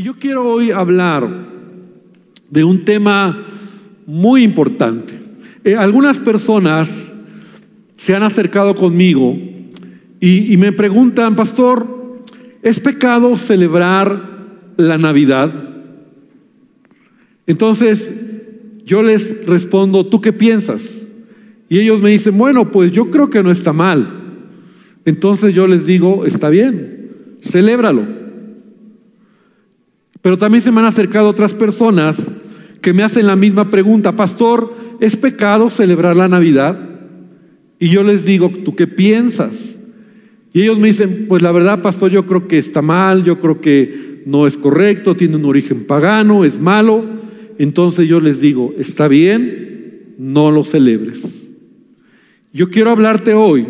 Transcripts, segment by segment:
Y yo quiero hoy hablar de un tema muy importante. Eh, algunas personas se han acercado conmigo y, y me preguntan, pastor, ¿es pecado celebrar la Navidad? Entonces yo les respondo, ¿tú qué piensas? Y ellos me dicen, bueno, pues yo creo que no está mal. Entonces yo les digo, está bien, celébralo. Pero también se me han acercado otras personas que me hacen la misma pregunta, pastor, ¿es pecado celebrar la Navidad? Y yo les digo, ¿tú qué piensas? Y ellos me dicen, pues la verdad, pastor, yo creo que está mal, yo creo que no es correcto, tiene un origen pagano, es malo. Entonces yo les digo, está bien, no lo celebres. Yo quiero hablarte hoy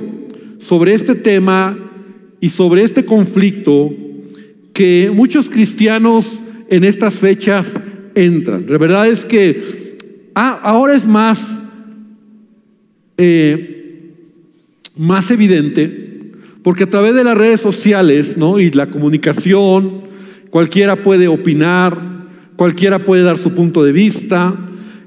sobre este tema y sobre este conflicto que muchos cristianos en estas fechas entran. La verdad es que ah, ahora es más, eh, más evidente, porque a través de las redes sociales ¿no? y la comunicación, cualquiera puede opinar, cualquiera puede dar su punto de vista.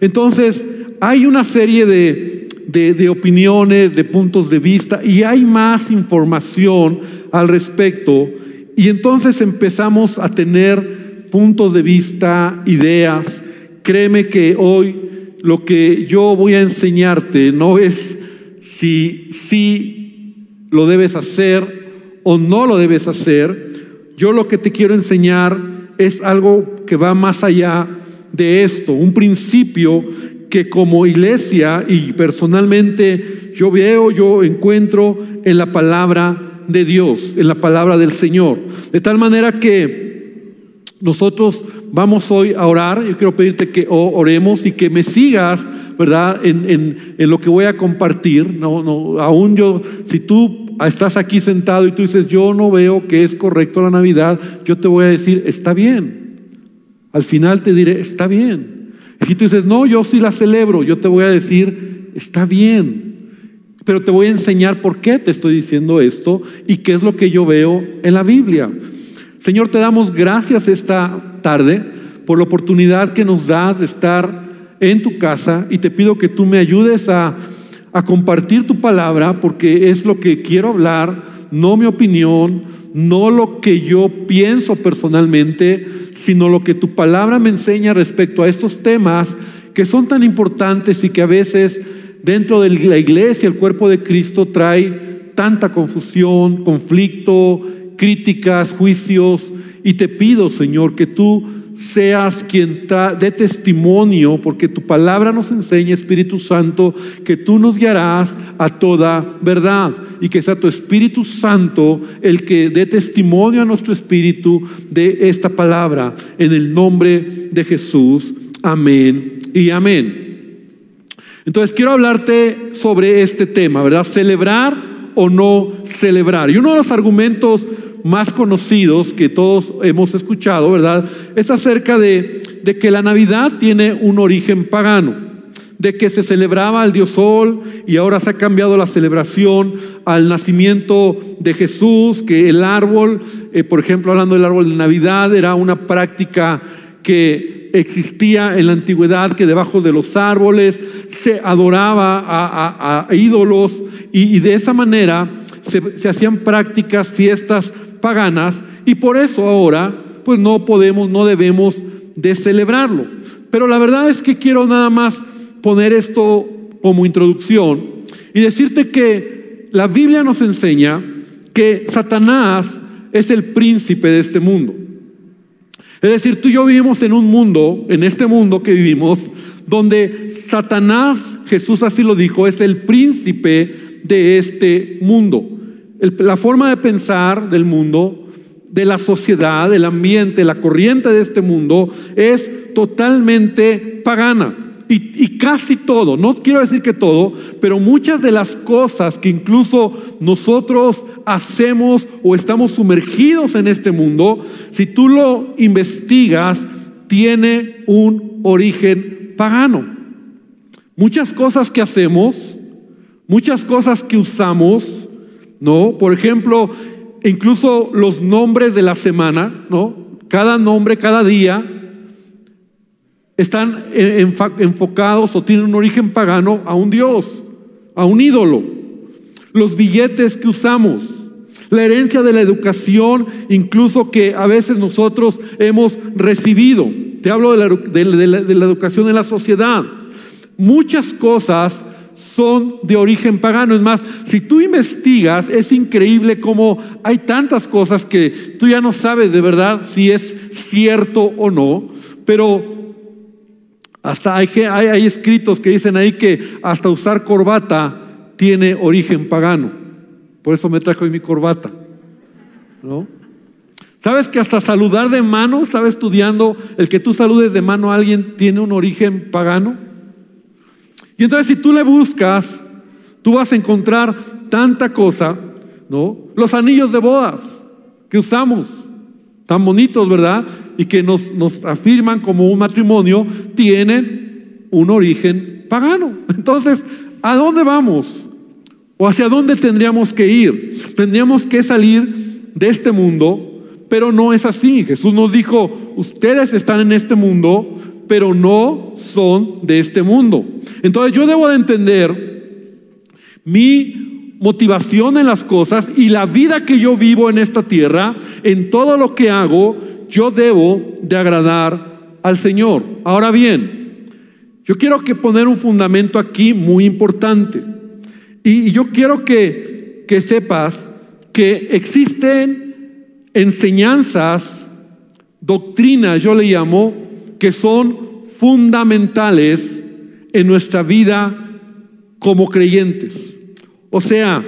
Entonces, hay una serie de, de, de, opiniones, de puntos de vista, y hay más información al respecto. Y entonces empezamos a tener puntos de vista, ideas. Créeme que hoy lo que yo voy a enseñarte no es si, si lo debes hacer o no lo debes hacer. Yo lo que te quiero enseñar es algo que va más allá de esto, un principio que como iglesia y personalmente yo veo, yo encuentro en la palabra de Dios, en la palabra del Señor. De tal manera que nosotros vamos hoy a orar. Yo quiero pedirte que oremos y que me sigas, ¿verdad? En, en, en, lo que voy a compartir. No, no, aún yo, si tú estás aquí sentado y tú dices, yo no veo que es correcto la Navidad, yo te voy a decir, está bien. Al final te diré, está bien. Si tú dices, no, yo sí la celebro, yo te voy a decir, está bien. Pero te voy a enseñar por qué te estoy diciendo esto y qué es lo que yo veo en la Biblia. Señor, te damos gracias esta tarde por la oportunidad que nos das de estar en tu casa y te pido que tú me ayudes a, compartir tu palabra porque es lo que quiero hablar, no mi opinión, no lo que yo pienso personalmente, sino lo que tu palabra me enseña respecto a estos temas que son tan importantes y que a veces dentro de la iglesia, el cuerpo de Cristo, trae tanta confusión, conflicto, críticas, juicios. Y te pido, Señor, que tú seas quien dé testimonio, porque tu palabra nos enseña, Espíritu Santo, que tú nos guiarás a toda verdad y que sea tu Espíritu Santo el que dé testimonio a nuestro espíritu de esta palabra. En el nombre de Jesús. Amén y amén. Entonces quiero hablarte sobre este tema, ¿verdad? Celebrar o no celebrar. Y uno de los argumentos más conocidos que todos hemos escuchado, ¿verdad? Es acerca de, que la Navidad tiene un origen pagano, de que se celebraba al dios Sol y ahora se ha cambiado la celebración al nacimiento de Jesús, que el árbol, eh, por ejemplo, hablando del árbol de Navidad, era una práctica que existía en la antigüedad, que debajo de los árboles se adoraba a, ídolos y, y, de esa manera se, se hacían prácticas, fiestas paganas y por eso ahora pues no podemos, no debemos de celebrarlo. Pero la verdad es que quiero nada más poner esto como introducción y decirte que la Biblia nos enseña que Satanás es el príncipe de este mundo. Es decir, tú y yo vivimos en un mundo, en este mundo que vivimos, donde Satanás, Jesús así lo dijo, es el príncipe de este mundo la forma de pensar del mundo, de la sociedad, del ambiente, la corriente de este mundo es totalmente pagana. Y, casi todo, no quiero decir que todo, pero muchas de las cosas que incluso nosotros hacemos o estamos sumergidos en este mundo, si tú lo investigas, tiene un origen pagano. Muchas cosas que hacemos, muchas cosas que usamos, ¿no? Por ejemplo, incluso los nombres de la semana, ¿no? cada nombre, cada día, están enfocados o tienen un origen pagano a un Dios, a un ídolo. Los billetes que usamos, la herencia de la educación, incluso que a veces nosotros hemos recibido. Te hablo de la, de la educación en la sociedad. Muchas cosas son de origen pagano. Es más, si tú investigas, es increíble cómo hay tantas cosas que tú ya no sabes de verdad si es cierto o no, pero hasta hay, escritos que dicen ahí que hasta usar corbata tiene origen pagano. Por eso me trajo hoy mi corbata. ¿No? ¿Sabes que hasta saludar de mano, estaba estudiando, el que tú saludes de mano a alguien tiene un origen pagano? Y entonces si tú le buscas, tú vas a encontrar tanta cosa, ¿no? Los anillos de bodas que usamos, tan bonitos, ¿verdad? Y que nos, nos afirman como un matrimonio, tienen un origen pagano. Entonces, ¿a dónde vamos? ¿O hacia dónde tendríamos que ir? Tendríamos que salir de este mundo, pero no es así. Jesús nos dijo, ustedes están en este mundo, pero no son de este mundo. Entonces yo debo de entender mi motivación en las cosas y la vida que yo vivo en esta tierra, en todo lo que hago, yo debo de agradar al Señor. Ahora bien, yo quiero que poner un fundamento aquí muy importante. Y yo quiero que, que sepas que existen enseñanzas, doctrinas, yo le llamo, que son fundamentales en nuestra vida como creyentes. O sea,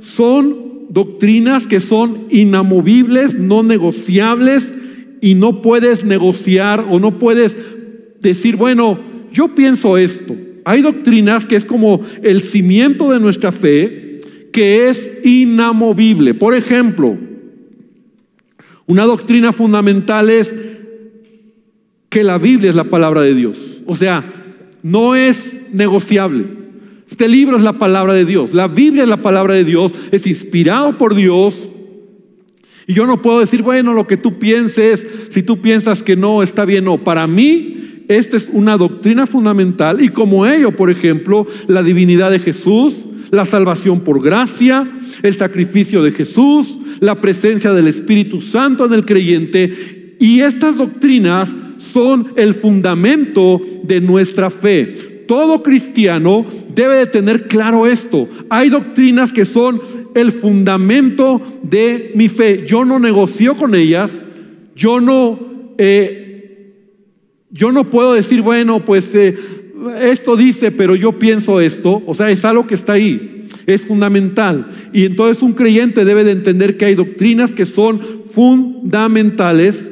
son doctrinas que son inamovibles, no negociables y no puedes negociar o no puedes decir, bueno, yo pienso esto. Hay doctrinas que es como el cimiento de nuestra fe, que es inamovible. Por ejemplo, una doctrina fundamental es que la Biblia es la palabra de Dios. O sea, no es negociable. Este libro es la palabra de Dios. La Biblia es la palabra de Dios. Es inspirado por Dios. Y yo no puedo decir, bueno, lo que tú pienses, si tú piensas que no, está bien. No, para mí, esta es una doctrina fundamental. Y como ello, por ejemplo, la divinidad de Jesús, la salvación por gracia, el sacrificio de Jesús, la presencia del Espíritu Santo en el creyente. Y estas doctrinas son el fundamento de nuestra fe. Todo cristiano debe de tener claro esto. Hay doctrinas que son el fundamento de mi fe. Yo no negocio con ellas. Yo no, eh, yo no puedo decir, bueno, pues eh, esto dice, pero yo pienso esto. O sea, es algo que está ahí. Es fundamental. Y entonces un creyente debe de entender que hay doctrinas que son fundamentales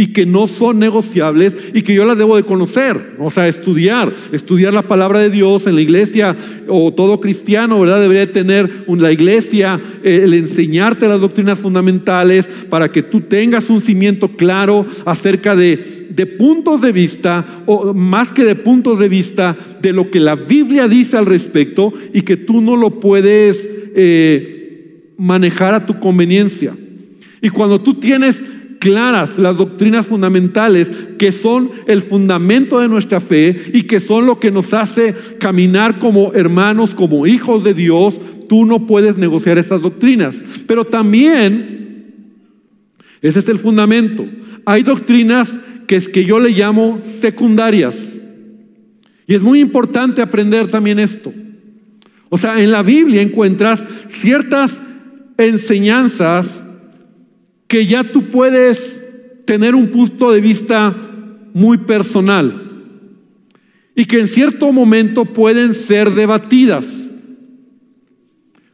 y que no son negociables y que yo las debo de conocer, o sea, estudiar, estudiar la palabra de Dios en la iglesia o todo cristiano, ¿verdad? Debería tener la iglesia, eh, el enseñarte las doctrinas fundamentales para que tú tengas un cimiento claro acerca de, de puntos de vista, o más que de puntos de vista, de lo que la Biblia dice al respecto y que tú no lo puedes eh, manejar a tu conveniencia. Y cuando tú tienes claras las doctrinas fundamentales que son el fundamento de nuestra fe y que son lo que nos hace caminar como hermanos, como hijos de Dios, tú no puedes negociar esas doctrinas. Pero también, ese es el fundamento, hay doctrinas que, es que yo le llamo secundarias. Y es muy importante aprender también esto. O sea, en la Biblia encuentras ciertas enseñanzas que ya tú puedes tener un punto de vista muy personal y que en cierto momento pueden ser debatidas,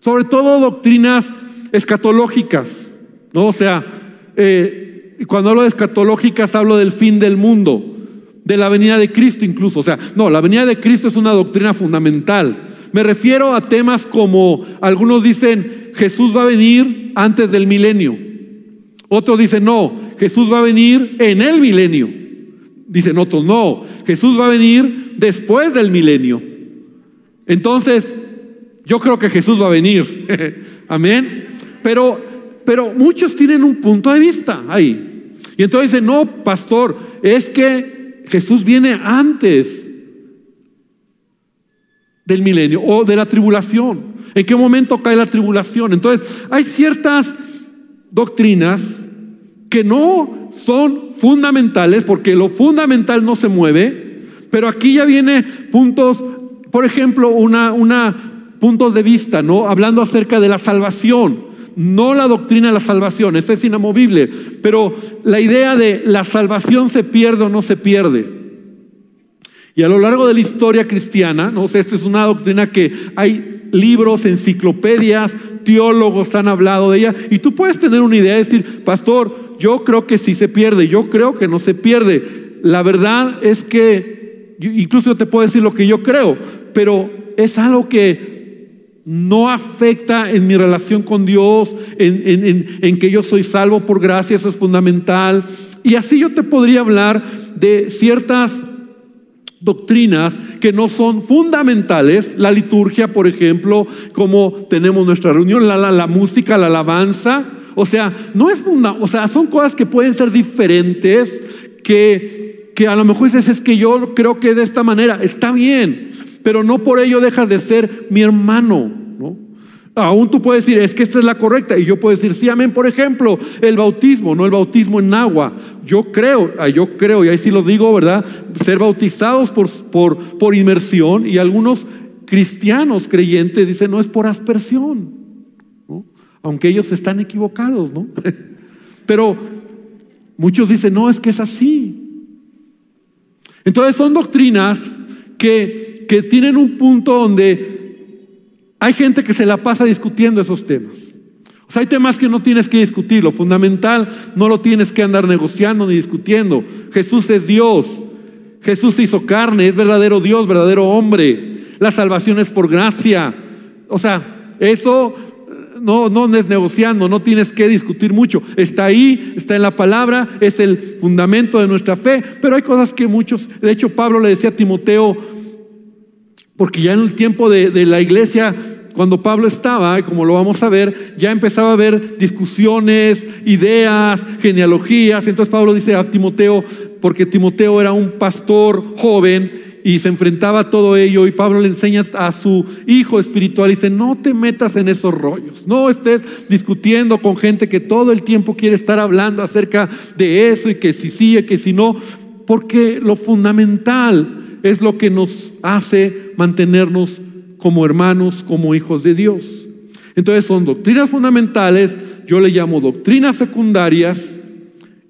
sobre todo doctrinas escatológicas, ¿no? O sea, eh, cuando hablo de escatológicas hablo del fin del mundo, de la venida de Cristo incluso, o sea, no, la venida de Cristo es una doctrina fundamental. Me refiero a temas como algunos dicen Jesús va a venir antes del milenio. Otros dicen, no, Jesús va a venir en el milenio. Dicen otros, no, Jesús va a venir después del milenio. Entonces, yo creo que Jesús va a venir. Amén. Pero, pero muchos tienen un punto de vista ahí. Y entonces dice, no, pastor, es que Jesús viene antes del milenio o de la tribulación. ¿En qué momento cae la tribulación? Entonces, hay ciertas doctrinas que no son fundamentales porque lo fundamental no se mueve, pero aquí ya viene puntos, por ejemplo, una, una puntos de vista, ¿no? Hablando acerca de la salvación no la doctrina de la salvación, esa es inamovible, pero la idea de la salvación se pierde o no se pierde. Y a lo largo de la historia cristiana, no sé, esta es una doctrina que hay libros, enciclopedias, teólogos han hablado de ella, y tú puedes tener una idea de decir, pastor, yo creo que sí se pierde, yo creo que no se pierde. La verdad es que, incluso yo te puedo decir lo que yo creo, pero es algo que no afecta en mi relación con Dios, en, que yo soy salvo por gracia, eso es fundamental. Y así yo te podría hablar de ciertas doctrinas que no son fundamentales, la liturgia, por ejemplo, como tenemos nuestra reunión, la, la, música, la alabanza, o sea, no es o sea, son cosas que pueden ser diferentes, que, que a lo mejor dices, es que yo creo que de esta manera está bien, pero no por ello dejas de ser mi hermano. ¿No? Aún tú puedes decir, es que esa es la correcta. Y yo puedo decir, sí, amén. Por ejemplo, el bautismo, no el bautismo en agua. Yo creo, yo creo, y ahí sí lo digo, ¿verdad? Ser bautizados por, por, por inmersión. Y algunos cristianos creyentes dicen, no es por aspersión. Aunque ellos están equivocados, ¿no? Pero muchos dicen, no, es que es así. Entonces son doctrinas que que tienen un punto donde hay gente que se la pasa discutiendo esos temas. O sea, hay temas que no tienes que discutir, lo fundamental no lo tienes que andar negociando ni discutiendo. Jesús es Dios, Jesús se hizo carne, es verdadero Dios, verdadero hombre. La salvación es por gracia. O sea, eso no, no es negociando, no tienes que discutir mucho. Está ahí, está en la palabra, es el fundamento de nuestra fe, pero hay cosas que muchos, de hecho Pablo le decía a Timoteo, porque ya en el tiempo de, la iglesia, cuando Pablo estaba, como lo vamos a ver, ya empezaba a haber discusiones, ideas, genealogías. Entonces Pablo dice a Timoteo, porque Timoteo era un pastor joven y se enfrentaba a todo ello y Pablo le enseña a su hijo espiritual y dice, no te metas en esos rollos, no estés discutiendo con gente que todo el tiempo quiere estar hablando acerca de eso y que si sí, y que si no, porque lo fundamental es lo que nos hace mantenernos como hermanos, como hijos de Dios. Entonces son doctrinas fundamentales, yo le llamo doctrinas secundarias,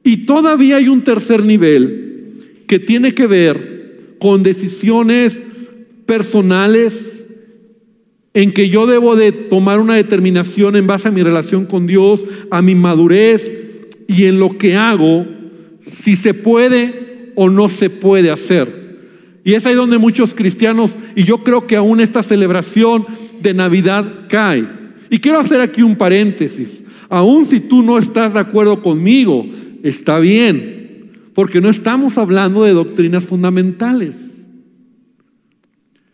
y todavía hay un tercer nivel que tiene que ver con decisiones personales en que yo debo de tomar una determinación en base a mi relación con Dios, a mi madurez y en lo que hago, si se puede o no se puede hacer. Y es ahí donde muchos cristianos, y yo creo que aún esta celebración de Navidad cae. Y quiero hacer aquí un paréntesis. Aún si tú no estás de acuerdo conmigo, está bien, porque no estamos hablando de doctrinas fundamentales,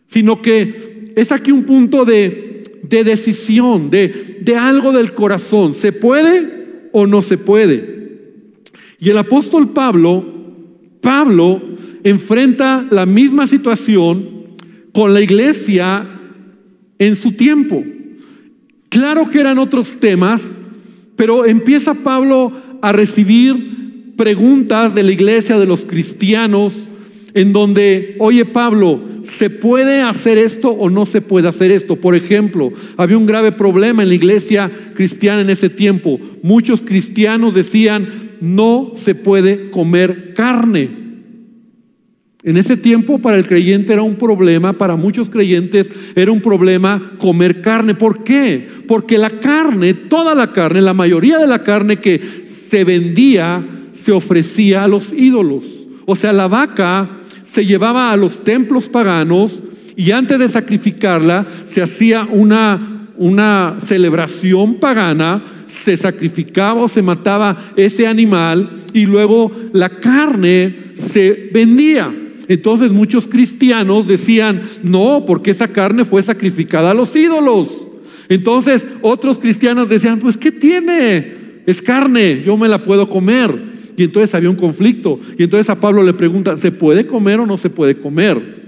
sino que es aquí un punto de, de decisión, de, de algo del corazón. ¿Se puede o no se puede? Y el apóstol Pablo, Pablo enfrenta la misma situación con la iglesia en su tiempo. Claro que eran otros temas, pero empieza Pablo a recibir preguntas de la iglesia, de los cristianos, en donde, oye Pablo, ¿se puede hacer esto o no se puede hacer esto? Por ejemplo, había un grave problema en la iglesia cristiana en ese tiempo. Muchos cristianos decían, no se puede comer carne. En ese tiempo para el creyente era un problema, para muchos creyentes era un problema comer carne. ¿Por qué? Porque la carne, toda la carne, la mayoría de la carne que se vendía, se ofrecía a los ídolos. O sea, la vaca se llevaba a los templos paganos y antes de sacrificarla se hacía una, una celebración pagana, se sacrificaba o se mataba ese animal y luego la carne se vendía. Entonces muchos cristianos decían, no, porque esa carne fue sacrificada a los ídolos. Entonces otros cristianos decían, pues ¿qué tiene? Es carne, yo me la puedo comer. Y entonces había un conflicto. Y entonces a Pablo le pregunta, ¿se puede comer o no se puede comer?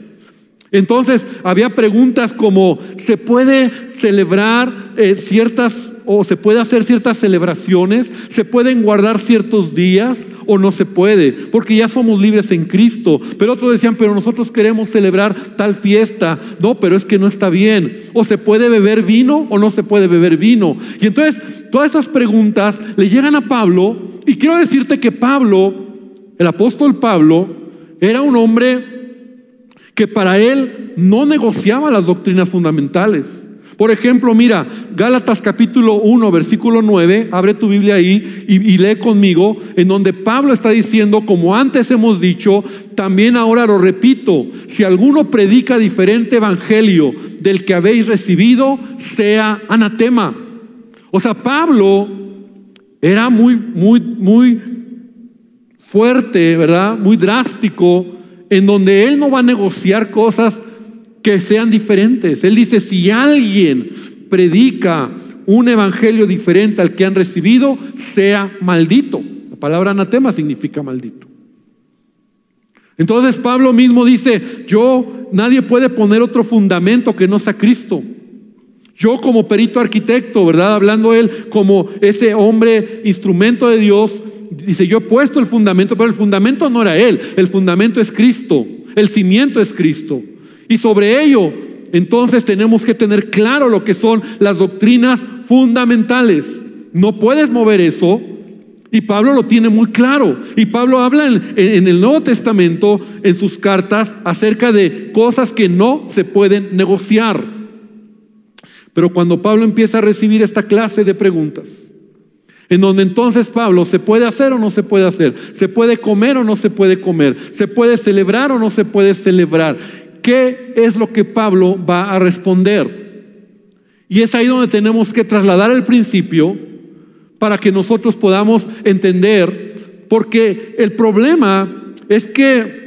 Entonces había preguntas como, ¿se puede celebrar eh, ciertas o se puede hacer ciertas celebraciones? ¿Se pueden guardar ciertos días o no se puede? Porque ya somos libres en Cristo. Pero otros decían, pero nosotros queremos celebrar tal fiesta. No, pero es que no está bien. ¿O se puede beber vino o no se puede beber vino? Y entonces todas esas preguntas le llegan a Pablo y quiero decirte que Pablo, el apóstol Pablo, era un hombre que para él no negociaba las doctrinas fundamentales. Por ejemplo, mira, Gálatas capítulo 1, versículo 9, abre tu Biblia ahí y, y, lee conmigo, en donde Pablo está diciendo, como antes hemos dicho, también ahora lo repito, si alguno predica diferente evangelio del que habéis recibido, sea anatema. O sea, Pablo era muy, muy, muy fuerte, ¿verdad? Muy drástico en donde Él no va a negociar cosas que sean diferentes. Él dice, si alguien predica un evangelio diferente al que han recibido, sea maldito. La palabra anatema significa maldito. Entonces Pablo mismo dice, yo, nadie puede poner otro fundamento que no sea Cristo. Yo como perito arquitecto, ¿verdad? Hablando él como ese hombre instrumento de Dios, dice, yo he puesto el fundamento, pero el fundamento no era él, el fundamento es Cristo, el cimiento es Cristo. Y sobre ello, entonces tenemos que tener claro lo que son las doctrinas fundamentales. No puedes mover eso. Y Pablo lo tiene muy claro. Y Pablo habla en, en, el Nuevo Testamento, en sus cartas, acerca de cosas que no se pueden negociar. Pero cuando Pablo empieza a recibir esta clase de preguntas, en donde entonces Pablo, ¿se puede hacer o no se puede hacer? ¿Se puede comer o no se puede comer? ¿Se puede celebrar o no se puede celebrar? ¿Qué es lo que Pablo va a responder? Y es ahí donde tenemos que trasladar el principio para que nosotros podamos entender, porque el problema es que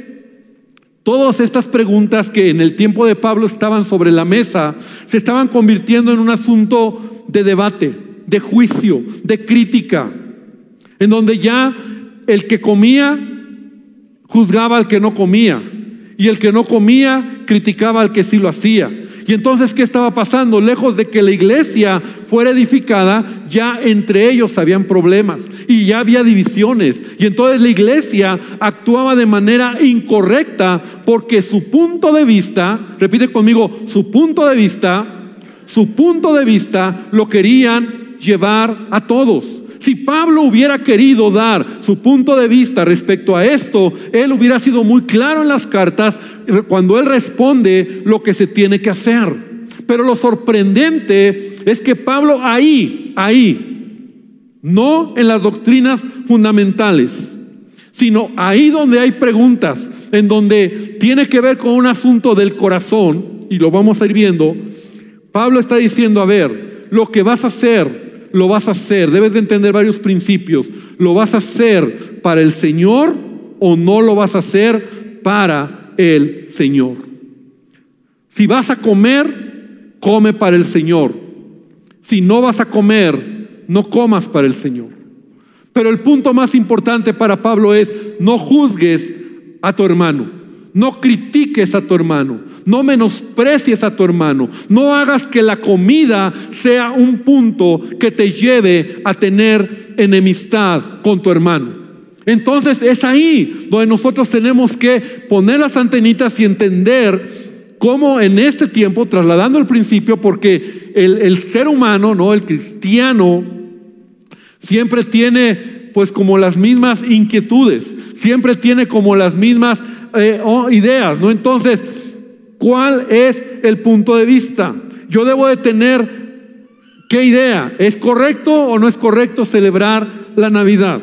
Todas estas preguntas que en el tiempo de Pablo estaban sobre la mesa se estaban convirtiendo en un asunto de debate de juicio, de crítica, en donde ya el que comía juzgaba al que no comía y el que no comía criticaba al que sí lo hacía. Y entonces, ¿qué estaba pasando? Lejos de que la iglesia fuera edificada, ya entre ellos habían problemas y ya había divisiones. Y entonces la iglesia actuaba de manera incorrecta porque su punto de vista, repite conmigo, su punto de vista, su punto de vista lo querían llevar a todos. Si Pablo hubiera querido dar su punto de vista respecto a esto, él hubiera sido muy claro en las cartas cuando él responde lo que se tiene que hacer. Pero lo sorprendente es que Pablo ahí, ahí, no en las doctrinas fundamentales, sino ahí donde hay preguntas, en donde tiene que ver con un asunto del corazón, y lo vamos a ir viendo, Pablo está diciendo, a ver, lo que vas a hacer lo vas a hacer. Debes de entender varios principios. ¿Lo vas a hacer para el Señor o no lo vas a hacer para el Señor? Si vas a comer, come para el Señor. Si no vas a comer, no comas para el Señor. Pero el punto más importante para Pablo es, no juzgues a tu hermano. No critiques a tu hermano, no menosprecies a tu hermano, no hagas que la comida sea un punto que te lleve a tener enemistad con tu hermano. Entonces es ahí donde nosotros tenemos que poner las antenitas y entender cómo en este tiempo, trasladando el principio, porque el, el ser humano, ¿no? el cristiano, siempre tiene pues como las mismas inquietudes, siempre tiene como las mismas eh, ideas, ¿no? Entonces, ¿cuál es el punto de vista? Yo debo de tener qué idea, ¿es correcto o no es correcto celebrar la Navidad?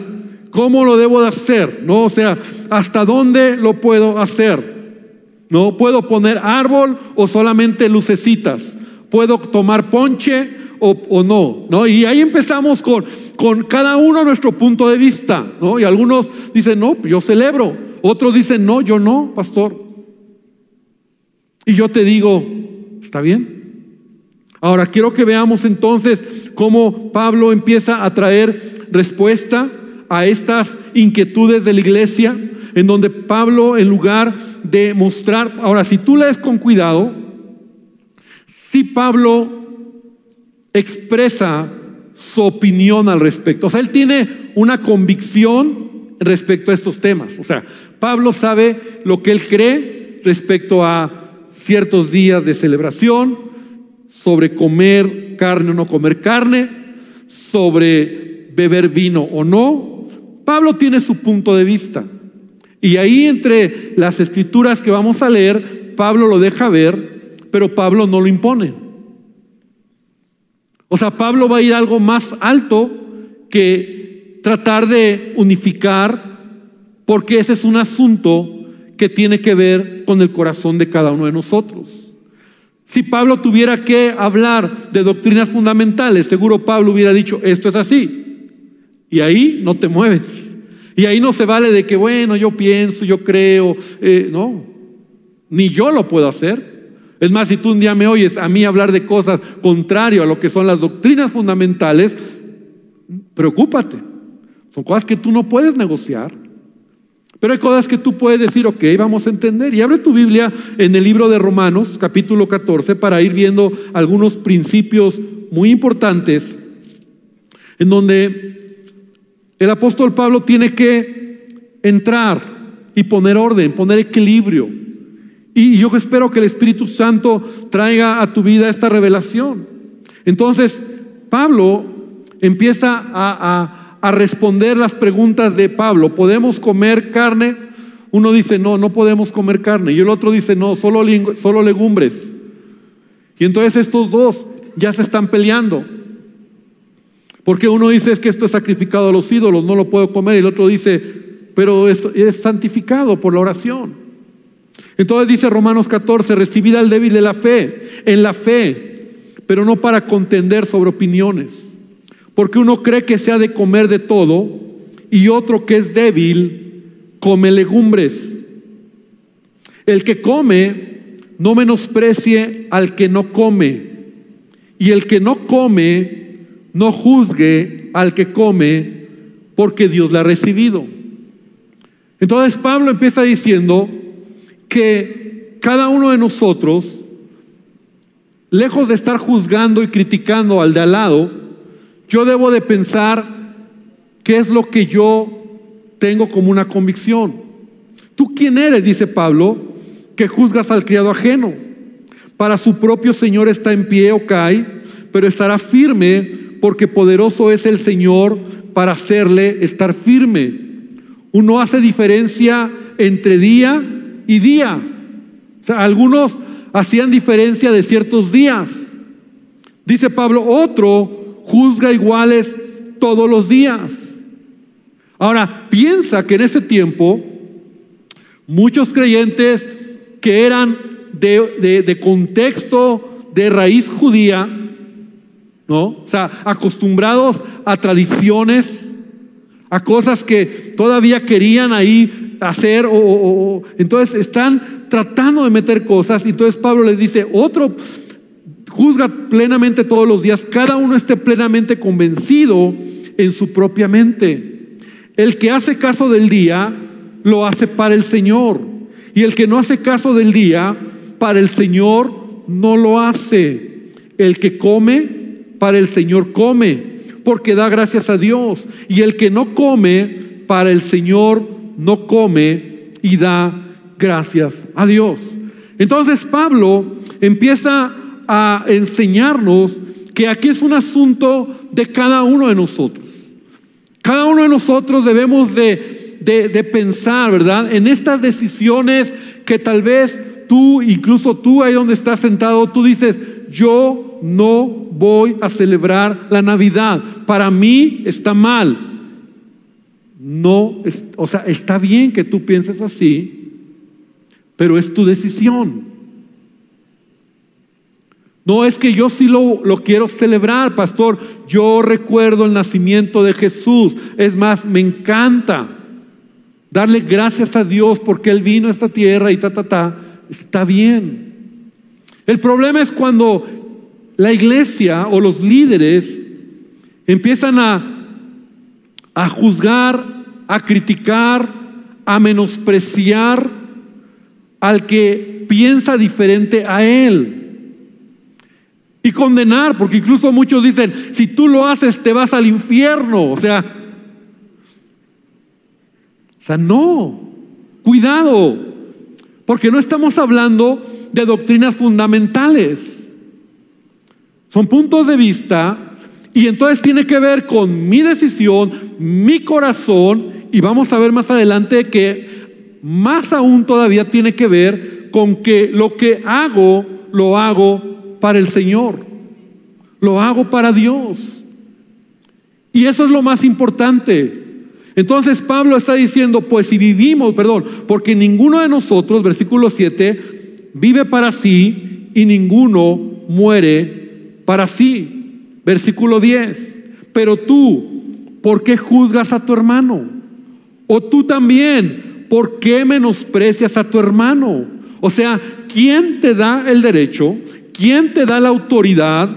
¿Cómo lo debo de hacer? ¿No? O sea, ¿hasta dónde lo puedo hacer? ¿No? ¿Puedo poner árbol o solamente lucecitas? ¿Puedo tomar ponche o, o, no, no? Y ahí empezamos con, con cada uno nuestro punto de vista, ¿no? Y algunos dicen, no, yo celebro. Otros dicen, no, yo no, pastor. Y yo te digo, ¿está bien? Ahora quiero que veamos entonces cómo Pablo empieza a traer respuesta a estas inquietudes de la iglesia, en donde Pablo, en lugar de mostrar, ahora si tú lees con cuidado, si Pablo expresa su opinión al respecto. O sea, él tiene una convicción respecto a estos temas. O sea, Pablo sabe lo que él cree respecto a ciertos días de celebración, sobre comer carne o no comer carne, sobre beber vino o no. Pablo tiene su punto de vista. Y ahí entre las escrituras que vamos a leer, Pablo lo deja ver, pero Pablo no lo impone. O sea, Pablo va a ir algo más alto que tratar de unificar, porque ese es un asunto que tiene que ver con el corazón de cada uno de nosotros. Si Pablo tuviera que hablar de doctrinas fundamentales, seguro Pablo hubiera dicho, esto es así. Y ahí no te mueves. Y ahí no se vale de que, bueno, yo pienso, yo creo. Eh, no, ni yo lo puedo hacer. Es más, si tú un día me oyes a mí hablar de cosas contrario a lo que son las doctrinas fundamentales, preocúpate. Son cosas que tú no puedes negociar. Pero hay cosas que tú puedes decir, ok, vamos a entender. Y abre tu Biblia en el libro de Romanos, capítulo 14, para ir viendo algunos principios muy importantes en donde el apóstol Pablo tiene que entrar y poner orden, poner equilibrio. Y yo espero que el Espíritu Santo traiga a tu vida esta revelación. Entonces, Pablo empieza a, a, responder las preguntas de Pablo. ¿Podemos comer carne? Uno dice, no, no podemos comer carne. Y el otro dice, no, solo, solo legumbres. Y entonces estos dos ya se están peleando. Porque uno dice, es que esto es sacrificado a los ídolos, no lo puedo comer. Y el otro dice, pero es, es santificado por la oración. Entonces dice Romanos 14, recibid al débil de la fe, en la fe, pero no para contender sobre opiniones. Porque uno cree que se ha de comer de todo y otro que es débil come legumbres. El que come no menosprecie al que no come. Y el que no come no juzgue al que come porque Dios la ha recibido. Entonces Pablo empieza diciendo, que cada uno de nosotros, lejos de estar juzgando y criticando al de al lado, yo debo de pensar qué es lo que yo tengo como una convicción. ¿Tú quién eres? Dice Pablo, que juzgas al criado ajeno. Para su propio Señor está en pie o cae, pero estará firme porque poderoso es el Señor para hacerle estar firme. Uno hace diferencia entre día y día. O sea, algunos hacían diferencia de ciertos días. Dice Pablo, otro juzga iguales todos los días. Ahora, piensa que en ese tiempo muchos creyentes que eran de, de contexto de raíz judía, ¿no? O sea, acostumbrados a tradiciones, a cosas que todavía querían ahí hacer, o, entonces están tratando de meter cosas, y entonces Pablo les dice, otro juzga plenamente todos los días, cada uno esté plenamente convencido en su propia mente. El que hace caso del día, lo hace para el Señor, y el que no hace caso del día, para el Señor no lo hace. El que come, para el Señor come porque da gracias a Dios. Y el que no come, para el Señor no come y da gracias a Dios. Entonces Pablo empieza a enseñarnos que aquí es un asunto de cada uno de nosotros. Cada uno de nosotros debemos de, de, pensar, ¿verdad? En estas decisiones que tal vez tú, incluso tú ahí donde estás sentado, tú dices, yo no voy a celebrar la Navidad. Para mí está mal. No, o sea, está bien que tú pienses así, pero es tu decisión. No es que yo sí lo, lo, quiero celebrar, pastor. Yo recuerdo el nacimiento de Jesús. Es más, me encanta darle gracias a Dios porque Él vino a esta tierra y ta, ta, ta. Está bien. El problema es cuando la iglesia o los líderes empiezan a, a juzgar, a criticar, a menospreciar al que piensa diferente a él. Y condenar, porque incluso muchos dicen, si tú lo haces te vas al infierno. O sea, o sea, no, cuidado, porque no estamos hablando de doctrinas fundamentales. Son puntos de vista y entonces tiene que ver con mi decisión, mi corazón y vamos a ver más adelante que más aún todavía tiene que ver con que lo que hago, lo hago para el Señor, lo hago para Dios. Y eso es lo más importante. Entonces Pablo está diciendo, pues si vivimos, perdón, porque ninguno de nosotros, versículo 7, vive para sí y ninguno muere para sí. Versículo 10. Pero tú, ¿por qué juzgas a tu hermano? O tú también, ¿por qué menosprecias a tu hermano? O sea, ¿quién te da el derecho? ¿Quién te da la autoridad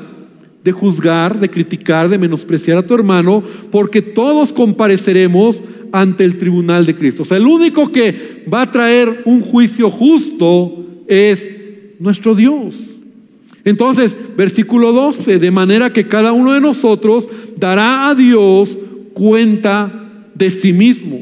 de juzgar, de criticar, de menospreciar a tu hermano? Porque todos compareceremos ante el tribunal de Cristo. O sea, el único que va a traer un juicio justo es nuestro Dios. Entonces, versículo 12, de manera que cada uno de nosotros dará a Dios cuenta de sí mismo.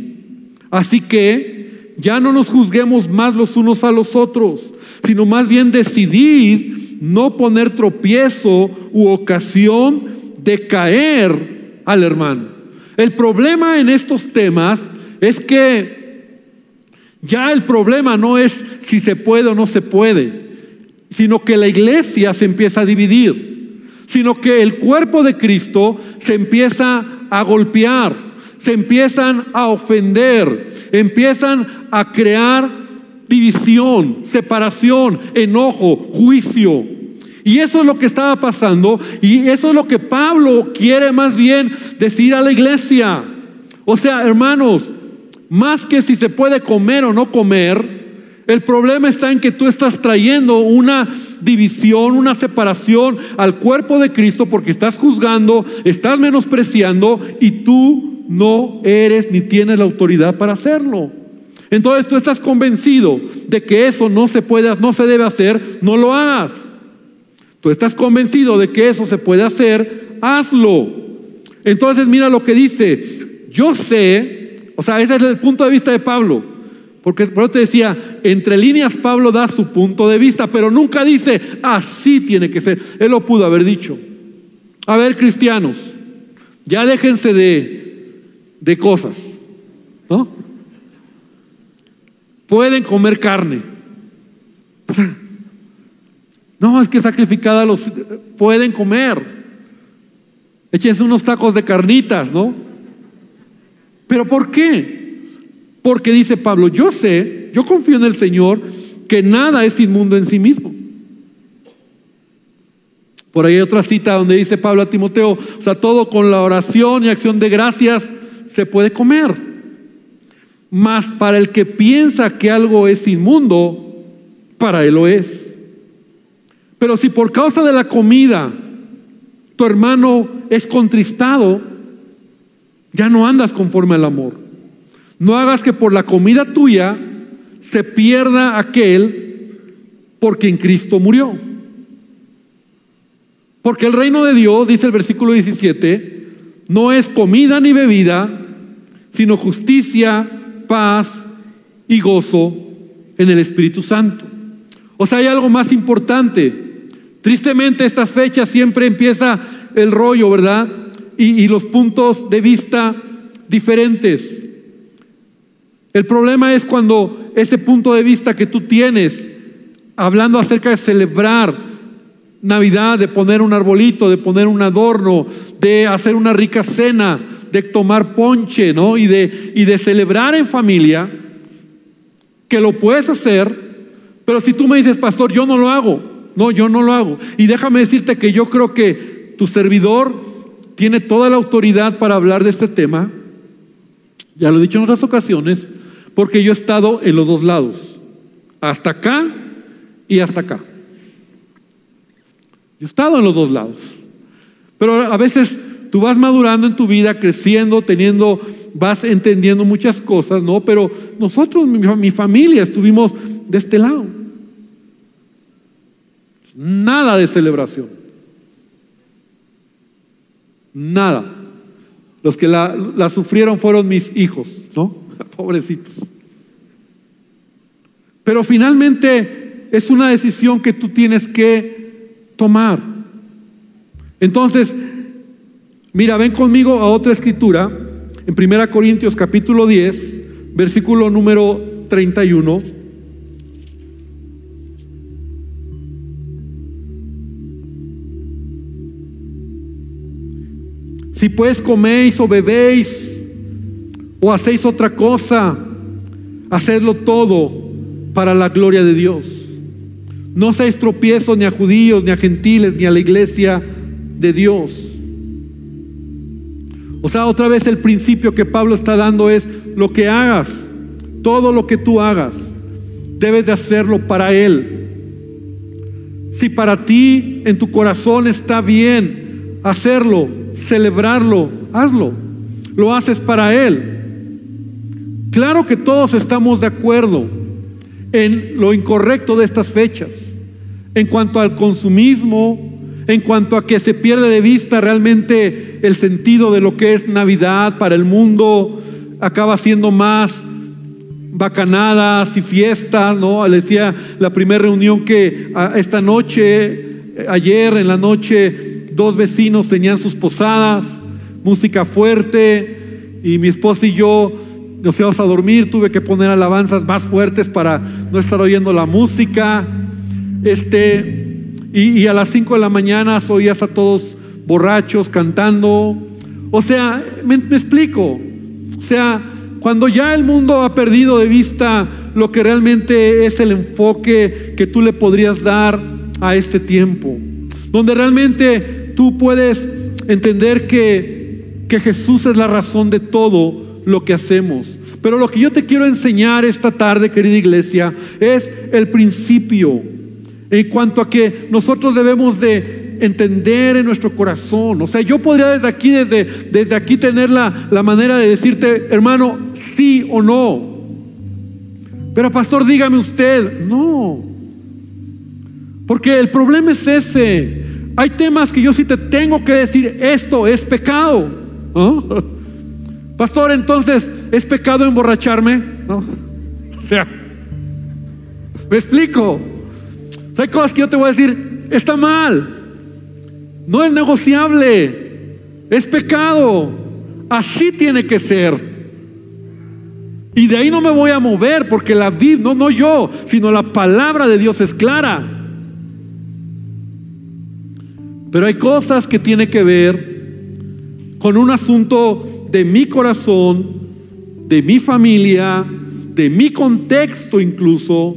Así que ya no nos juzguemos más los unos a los otros, sino más bien decidid no poner tropiezo u ocasión de caer al hermano. El problema en estos temas es que ya el problema no es si se puede o no se puede sino que la iglesia se empieza a dividir, sino que el cuerpo de Cristo se empieza a golpear, se empiezan a ofender, empiezan a crear división, separación, enojo, juicio. Y eso es lo que estaba pasando y eso es lo que Pablo quiere más bien decir a la iglesia. O sea, hermanos, más que si se puede comer o no comer, el problema está en que tú estás trayendo una división, una separación al cuerpo de Cristo porque estás juzgando, estás menospreciando y tú no eres ni tienes la autoridad para hacerlo. Entonces tú estás convencido de que eso no se puede, no se debe hacer, no lo hagas. Tú estás convencido de que eso se puede hacer, hazlo. Entonces mira lo que dice, yo sé, o sea, ese es el punto de vista de Pablo. Porque por te decía, entre líneas Pablo da su punto de vista, pero nunca dice, así tiene que ser. Él lo pudo haber dicho. A ver, cristianos, ya déjense de, de cosas, ¿no? Pueden comer carne. no, es que sacrificada los pueden comer. Échense unos tacos de carnitas, ¿no? Pero ¿por qué? Porque dice Pablo, yo sé, yo confío en el Señor, que nada es inmundo en sí mismo. Por ahí hay otra cita donde dice Pablo a Timoteo, o sea, todo con la oración y acción de gracias se puede comer. Mas para el que piensa que algo es inmundo, para él lo es. Pero si por causa de la comida tu hermano es contristado, ya no andas conforme al amor. No hagas que por la comida tuya se pierda aquel por quien Cristo murió. Porque el reino de Dios, dice el versículo 17, no es comida ni bebida, sino justicia, paz y gozo en el Espíritu Santo. O sea, hay algo más importante. Tristemente estas fechas siempre empieza el rollo, ¿verdad? Y, y los puntos de vista diferentes. El problema es cuando ese punto de vista que tú tienes, hablando acerca de celebrar Navidad, de poner un arbolito, de poner un adorno, de hacer una rica cena, de tomar ponche, ¿no? Y de, y de celebrar en familia, que lo puedes hacer, pero si tú me dices, pastor, yo no lo hago, no, yo no lo hago. Y déjame decirte que yo creo que tu servidor tiene toda la autoridad para hablar de este tema, ya lo he dicho en otras ocasiones, porque yo he estado en los dos lados, hasta acá y hasta acá. Yo he estado en los dos lados. Pero a veces tú vas madurando en tu vida, creciendo, teniendo, vas entendiendo muchas cosas, ¿no? Pero nosotros, mi, mi familia, estuvimos de este lado. Nada de celebración. Nada. Los que la sufrieron fueron mis hijos, ¿no? Pobrecitos. Pero finalmente es una decisión que tú tienes que tomar. Entonces, mira, ven conmigo a otra escritura, en 1 Corintios capítulo 10, versículo número 31. Si pues coméis o bebéis o hacéis otra cosa, hacedlo todo para la gloria de Dios. No seáis tropiezos ni a judíos, ni a gentiles, ni a la iglesia de Dios. O sea, otra vez el principio que Pablo está dando es lo que hagas, todo lo que tú hagas, debes de hacerlo para Él. Si para ti en tu corazón está bien hacerlo, celebrarlo, hazlo. Lo haces para Él. Claro que todos estamos de acuerdo en lo incorrecto de estas fechas, en cuanto al consumismo, en cuanto a que se pierde de vista realmente el sentido de lo que es Navidad para el mundo, acaba siendo más bacanadas y fiestas, ¿no? Le decía la primera reunión que esta noche, ayer en la noche, dos vecinos tenían sus posadas, música fuerte, y mi esposa y yo nos íbamos a dormir, tuve que poner alabanzas más fuertes para no estar oyendo la música. Este, y, a las 5 de la mañana oías a todos borrachos cantando. O sea, me explico. O sea, cuando ya el mundo ha perdido de vista lo que realmente es el enfoque que tú le podrías dar a este tiempo, donde realmente tú puedes entender que, que Jesús es la razón de todo lo que hacemos. Pero lo que yo te quiero enseñar esta tarde, querida iglesia, es el principio en cuanto a que nosotros debemos de entender en nuestro corazón. O sea, yo podría desde aquí, desde, desde aquí tener la, la manera de decirte, hermano, sí o no. Pero pastor, dígame usted, no. Porque el problema es ese. Hay temas que yo sí te tengo que decir, esto es pecado. Pastor, entonces, ¿es pecado emborracharme? ¿No? O sea, me explico. Hay cosas que yo te voy a decir, está mal. No es negociable. Es pecado. Así tiene que ser. Y de ahí no me voy a mover porque la Biblia, no, no yo, sino la palabra de Dios es clara. Pero hay cosas que tienen que ver con un asunto de mi corazón, de mi familia, de mi contexto incluso,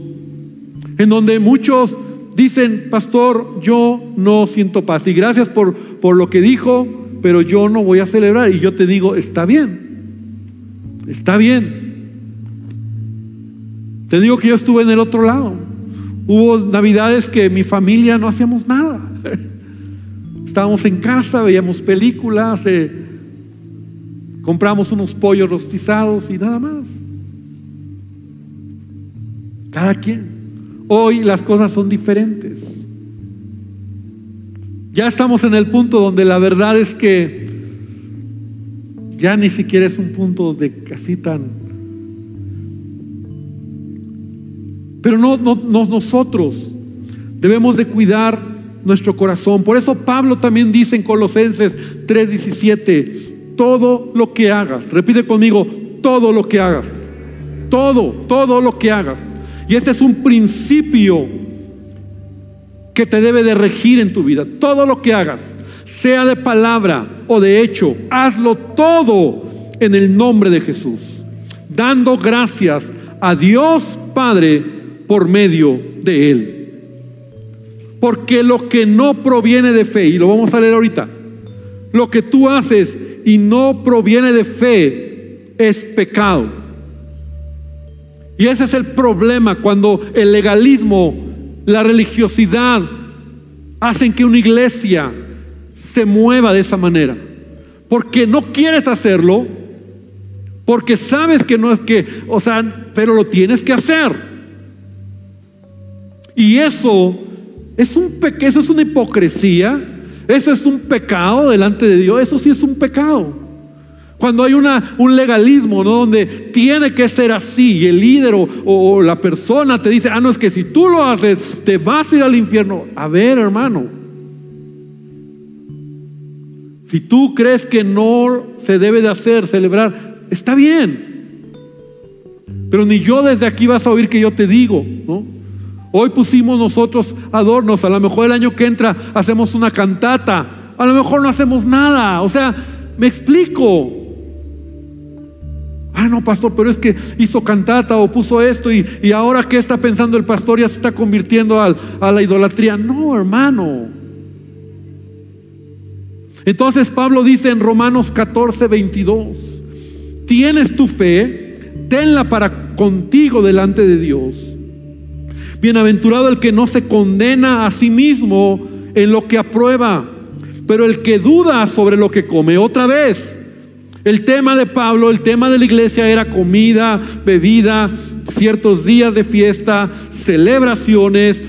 en donde muchos dicen, pastor, yo no siento paz. Y gracias por, por lo que dijo, pero yo no voy a celebrar. Y yo te digo, está bien, está bien. Te digo que yo estuve en el otro lado. Hubo navidades que mi familia no hacíamos nada. Estábamos en casa, veíamos películas, eh, compramos unos pollos rostizados y nada más. Cada quien. Hoy las cosas son diferentes. Ya estamos en el punto donde la verdad es que ya ni siquiera es un punto de casi tan... Pero no, no, no nosotros debemos de cuidar nuestro corazón. Por eso Pablo también dice en Colosenses 3:17, todo lo que hagas, repite conmigo, todo lo que hagas, todo, todo lo que hagas. Y este es un principio que te debe de regir en tu vida. Todo lo que hagas, sea de palabra o de hecho, hazlo todo en el nombre de Jesús, dando gracias a Dios Padre por medio de Él. Porque lo que no proviene de fe, y lo vamos a leer ahorita, lo que tú haces y no proviene de fe es pecado. Y ese es el problema cuando el legalismo, la religiosidad hacen que una iglesia se mueva de esa manera. porque no quieres hacerlo, porque sabes que no es que, o sea, pero lo tienes que hacer. Y eso es un eso es una hipocresía, eso es un pecado delante de Dios, eso sí es un pecado. Cuando hay un legalismo, ¿no? Donde tiene que ser así y el líder o, o, la persona te dice, ah, no, es que si tú lo haces, te vas a ir al infierno. A ver, hermano, si tú crees que no se debe de hacer, celebrar, Está bien. Pero ni yo desde aquí vas a oír que yo te digo, ¿no? Hoy pusimos nosotros adornos, a lo mejor el año que entra hacemos una cantata, a lo mejor no hacemos nada, o sea, me explico. Ah, no, pastor, pero es que hizo cantata o puso esto y, y ahora qué está pensando el pastor ya se está convirtiendo a la idolatría. No, hermano. Entonces Pablo dice en Romanos 14, 22 tienes tu fe, tenla para contigo delante de Dios. Bienaventurado el que no se condena a sí mismo en lo que aprueba, pero el que duda sobre lo que come. Otra vez, el tema de Pablo, el tema de la iglesia era comida, bebida, ciertos días de fiesta, celebraciones,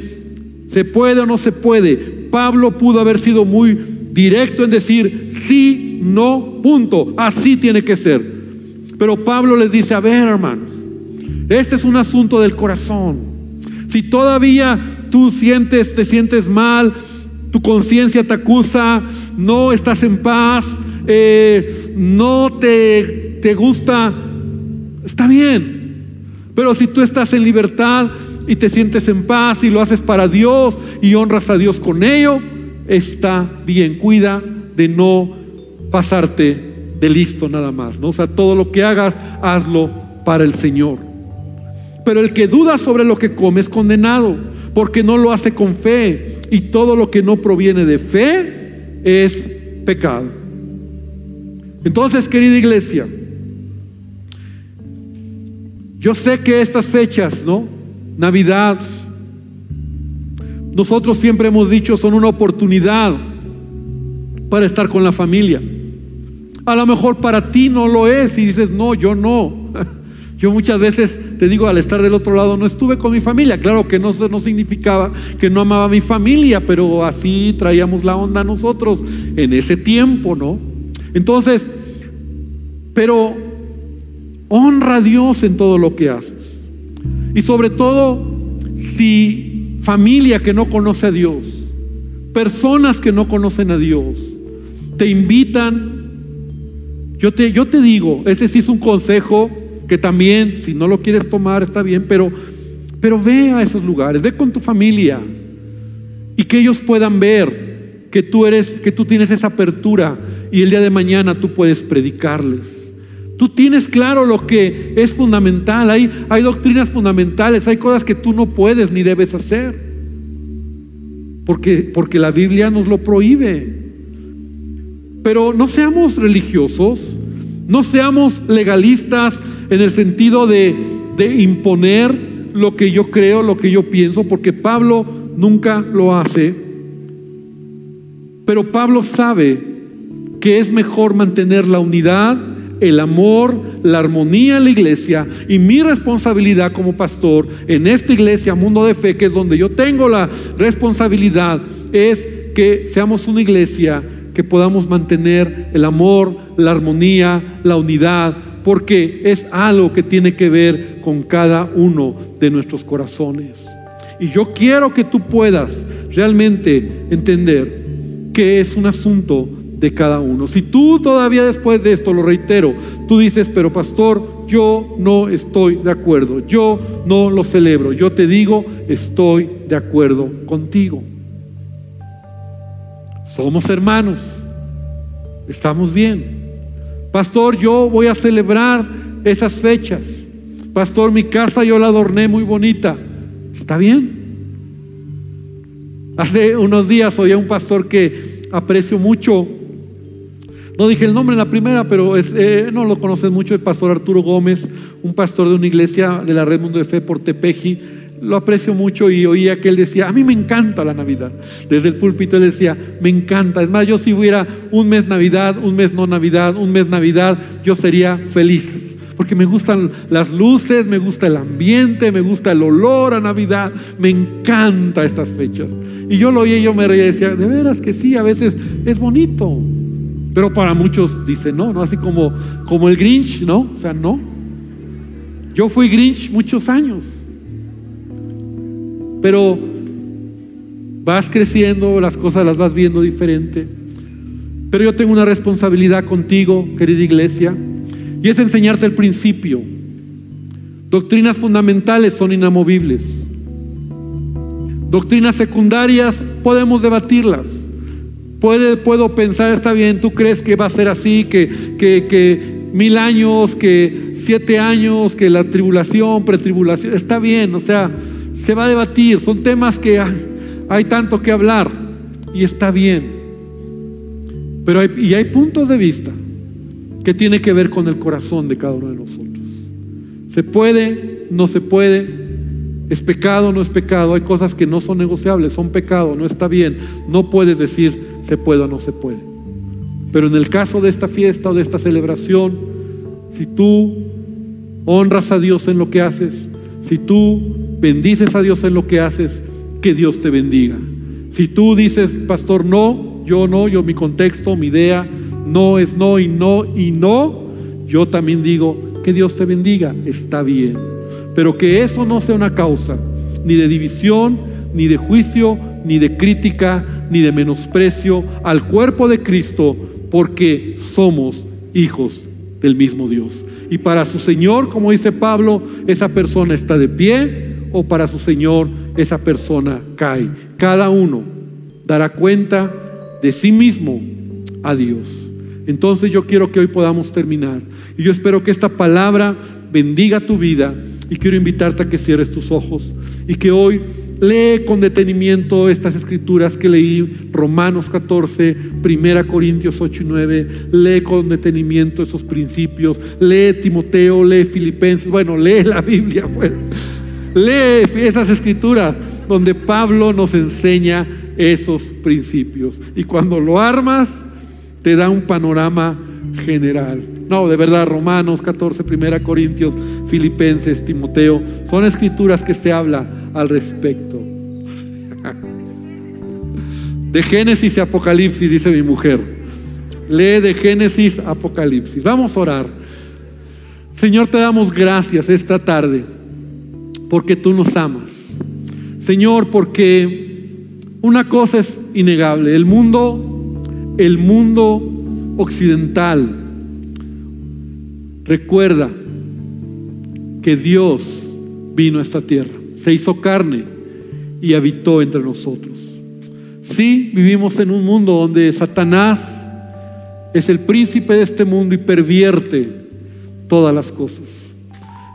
se puede o no se puede. Pablo pudo haber sido muy directo en decir sí, no, punto, así tiene que ser. Pero Pablo les dice, a ver hermanos, este es un asunto del corazón. Si todavía tú sientes, te sientes mal, tu conciencia te acusa, no estás en paz, eh, no te, te gusta, está bien. Pero si tú estás en libertad y te sientes en paz y lo haces para Dios y honras a Dios con ello, está bien. Cuida de no pasarte de listo nada más, ¿no? O sea, todo lo que hagas, hazlo para el Señor. Pero el que duda sobre lo que come es condenado, porque no lo hace con fe. Y todo lo que no proviene de fe es pecado. Entonces, querida iglesia, yo sé que estas fechas, ¿no? Navidad, nosotros siempre hemos dicho son una oportunidad para estar con la familia. A lo mejor para ti no lo es y dices, no, yo no. Yo muchas veces te digo, al estar del otro lado, no estuve con mi familia. Claro que no, no significaba que no amaba a mi familia, pero así traíamos la onda nosotros en ese tiempo, ¿no? Entonces, pero honra a Dios en todo lo que haces. Y sobre todo, si familia que no conoce a Dios, personas que no conocen a Dios, te invitan yo te, yo te digo, ese sí es un consejo que también, si no lo quieres tomar, está bien, pero, pero ve a esos lugares, ve con tu familia y que ellos puedan ver que tú eres, que tú tienes esa apertura y el día de mañana tú puedes predicarles. Tú tienes claro lo que es fundamental, hay, hay doctrinas fundamentales, hay cosas que tú no puedes ni debes hacer, porque, porque la Biblia nos lo prohíbe. Pero no seamos religiosos, no seamos legalistas en el sentido de, imponer lo que yo creo, lo que yo pienso, porque Pablo nunca lo hace. Pero Pablo sabe que es mejor mantener la unidad, el amor, la armonía en la iglesia y mi responsabilidad como pastor en esta iglesia, Mundo de Fe, que es donde yo tengo la responsabilidad, es que seamos una iglesia que podamos mantener el amor, la armonía, la unidad, porque es algo que tiene que ver con cada uno de nuestros corazones. Y yo quiero que tú puedas realmente entender que es un asunto de cada uno. Si tú todavía después de esto, lo reitero, tú dices, pero pastor, yo no estoy de acuerdo, yo no lo celebro, yo te digo, estoy de acuerdo contigo. Somos hermanos. Estamos bien. Pastor, yo voy a celebrar esas fechas. Pastor, mi casa yo la adorné muy bonita. ¿Está bien? Hace unos días oí a un pastor que aprecio mucho. No dije el nombre en la primera, pero eh, no lo conoces mucho, el pastor Arturo Gómez, un pastor de una iglesia de la Red Mundo de Fe por Tepeji. lo aprecio mucho y oía que él decía, a mí me encanta la Navidad. Desde el púlpito él decía, me encanta. Es más, yo si hubiera un mes Navidad, un mes no Navidad, un mes Navidad, yo sería feliz. Porque me gustan las luces, me gusta el ambiente, me gusta el olor a Navidad, me encanta estas fechas. Y yo lo oía y yo me reía y decía, de veras que sí, a veces es bonito. Pero para muchos dice no, ¿no? Así como, como el Grinch, ¿no? O sea, no. Yo fui Grinch muchos años. Pero vas creciendo, las cosas las vas viendo diferente. Pero yo tengo una responsabilidad contigo, querida iglesia, y es enseñarte el principio. Doctrinas fundamentales son inamovibles. Doctrinas secundarias podemos debatirlas. Puedo pensar, está bien, tú crees que va a ser así, que, que, que mil años, que siete años, que la tribulación, pretribulación, está bien, o sea, se va a debatir, son temas que hay, tanto que hablar y está bien. Pero hay, y hay puntos de vista que tiene que ver con el corazón de cada uno de nosotros. Se puede, no se puede, es pecado, no es pecado, hay cosas que no son negociables, son pecado, no está bien, no puedes decir se puede o no se puede. Pero en el caso de esta fiesta o de esta celebración, si tú honras a Dios en lo que haces, si tú bendices a Dios en lo que haces, que Dios te bendiga. Si tú dices, pastor, no, yo no, yo mi contexto, mi idea, no es no y no y no, yo también digo, que Dios te bendiga, está bien. Pero que eso no sea una causa ni de división, ni de juicio, ni de crítica, ni de menosprecio al cuerpo de Cristo, porque somos hijos del mismo Dios. Y para su Señor, como dice Pablo, esa persona está de pie o para su Señor esa persona cae. Cada uno dará cuenta de sí mismo a Dios. Entonces yo quiero que hoy podamos terminar. Y yo espero que esta palabra bendiga tu vida. Y quiero invitarte a que cierres tus ojos y que hoy lee con detenimiento estas escrituras que leí, Romanos 14, 1 Corintios 8 y 9, lee con detenimiento esos principios, lee Timoteo, lee Filipenses, bueno, lee la Biblia, pues. lee esas escrituras donde Pablo nos enseña esos principios. Y cuando lo armas, te da un panorama general. No, de verdad, Romanos 14, 1 Corintios, Filipenses, Timoteo, son escrituras que se habla al respecto. De Génesis y Apocalipsis, dice mi mujer. Lee de Génesis, Apocalipsis. Vamos a orar. Señor, te damos gracias esta tarde porque tú nos amas. Señor, porque una cosa es innegable. El mundo, el mundo occidental recuerda que Dios vino a esta tierra, se hizo carne y habitó entre nosotros. Sí, vivimos en un mundo donde Satanás es el príncipe de este mundo y pervierte todas las cosas.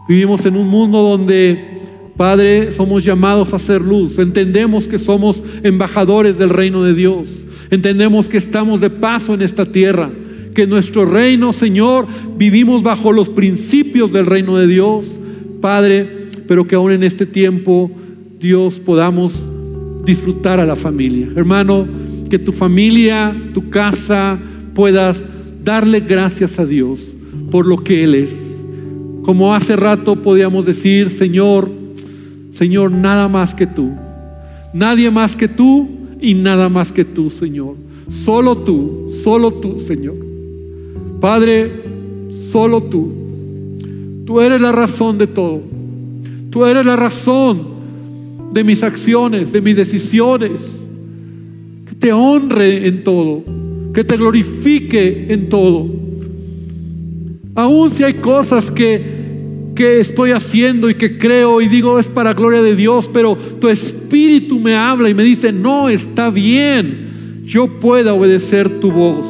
Vivimos en un mundo donde, Padre, somos llamados a hacer luz. Entendemos que somos embajadores del reino de Dios. Entendemos que estamos de paso en esta tierra, que nuestro reino, Señor, vivimos bajo los principios del reino de Dios, Padre, pero que aún en este tiempo, Dios, podamos disfrutar a la familia. Hermano, que tu familia, tu casa, puedas darle gracias a Dios por lo que Él es. Como hace rato podíamos decir, Señor, Señor, nada más que tú. Nadie más que tú y nada más que tú, Señor. Solo tú, solo tú, Señor. Padre, solo tú. Tú eres la razón de todo. Tú eres la razón de mis acciones, de mis decisiones. Que te honre en todo. Que te glorifique en todo. Aun si hay cosas que que estoy haciendo y que creo y digo es para gloria de Dios, pero tu espíritu me habla y me dice, no, está bien, yo puedo obedecer tu voz,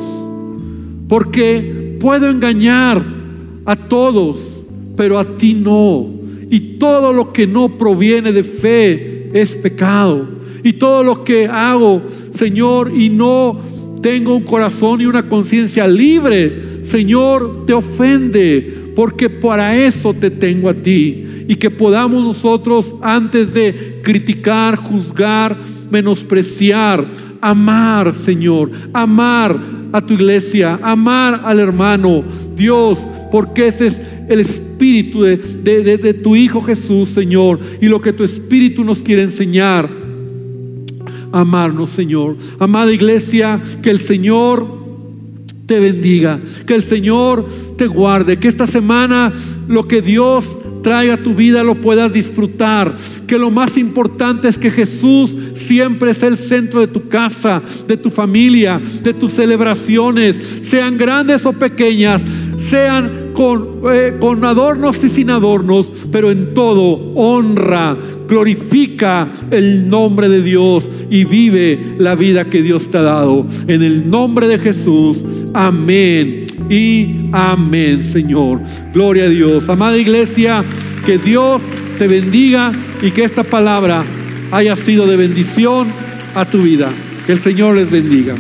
porque puedo engañar a todos, pero a ti no. Y todo lo que no proviene de fe es pecado. Y todo lo que hago, Señor, y no tengo un corazón y una conciencia libre, Señor, te ofende porque para eso te tengo a ti. y que podamos nosotros antes de criticar, juzgar, menospreciar, amar, Señor, amar a tu iglesia, amar al hermano, Dios, porque ese es el espíritu de, de tu Hijo Jesús, Señor, y lo que tu espíritu nos quiere enseñar. Amarnos, Señor. Amada iglesia, que el Señor te bendiga, que el Señor te guarde, que esta semana lo que Dios traiga a tu vida lo puedas disfrutar, que lo más importante es que Jesús siempre es el centro de tu casa, de tu familia, de tus celebraciones, sean grandes o pequeñas, sean con, eh, con adornos y sin adornos, pero en todo honra, glorifica el nombre de Dios y vive la vida que Dios te ha dado. En el nombre de Jesús, amén y amén, Señor. Gloria a Dios. Amada iglesia, que Dios te bendiga y que esta palabra haya sido de bendición a tu vida. Que el Señor les bendiga.